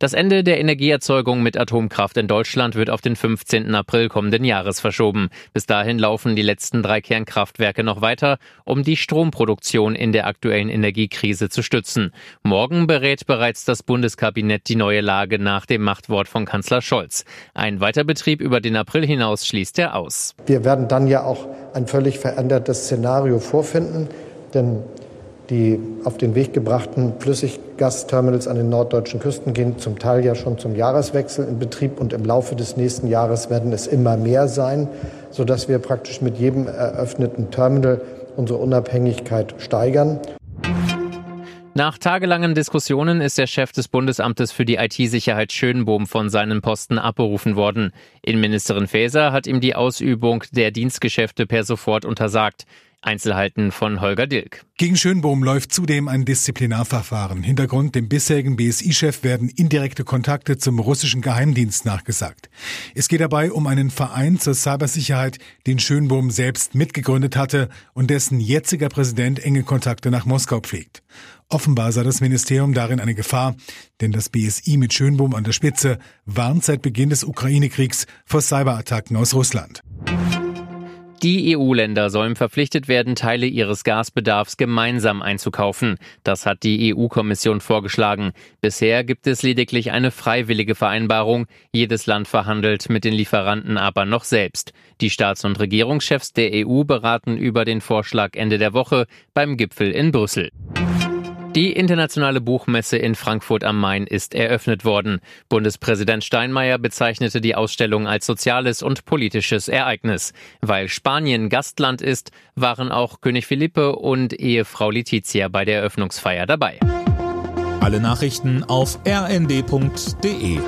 Das Ende der Energieerzeugung mit Atomkraft in Deutschland wird auf den 15. April kommenden Jahres verschoben. Bis dahin laufen die letzten drei Kernkraftwerke noch weiter, um die Stromproduktion in der aktuellen Energiekrise zu stützen. Morgen berät bereits das Bundeskabinett die neue Lage nach dem Machtwort von Kanzler Scholz. Ein Weiterbetrieb über den April hinaus schließt er aus. Wir werden dann ja auch ein völlig verändertes Szenario vorfinden, denn die auf den Weg gebrachten Flüssiggasterminals an den norddeutschen Küsten gehen zum Teil ja schon zum Jahreswechsel in Betrieb und im Laufe des nächsten Jahres werden es immer mehr sein, sodass wir praktisch mit jedem eröffneten Terminal unsere Unabhängigkeit steigern. Nach tagelangen Diskussionen ist der Chef des Bundesamtes für die IT-Sicherheit Schönbohm von seinem Posten abberufen worden. Innenministerin Faeser hat ihm die Ausübung der Dienstgeschäfte per sofort untersagt. Einzelheiten von Holger Dilk. Gegen Schönbohm läuft zudem ein Disziplinarverfahren. Hintergrund dem bisherigen BSI-Chef werden indirekte Kontakte zum russischen Geheimdienst nachgesagt. Es geht dabei um einen Verein zur Cybersicherheit, den Schönbohm selbst mitgegründet hatte und dessen jetziger Präsident enge Kontakte nach Moskau pflegt. Offenbar sah das Ministerium darin eine Gefahr, denn das BSI mit Schönbohm an der Spitze warnt seit Beginn des Ukraine-Kriegs vor Cyberattacken aus Russland. Die EU-Länder sollen verpflichtet werden, Teile ihres Gasbedarfs gemeinsam einzukaufen. Das hat die EU-Kommission vorgeschlagen. Bisher gibt es lediglich eine freiwillige Vereinbarung. Jedes Land verhandelt mit den Lieferanten aber noch selbst. Die Staats- und Regierungschefs der EU beraten über den Vorschlag Ende der Woche beim Gipfel in Brüssel. Die internationale Buchmesse in Frankfurt am Main ist eröffnet worden. Bundespräsident Steinmeier bezeichnete die Ausstellung als soziales und politisches Ereignis. Weil Spanien Gastland ist, waren auch König Philippe und Ehefrau Letizia bei der Eröffnungsfeier dabei. Alle Nachrichten auf rnd.de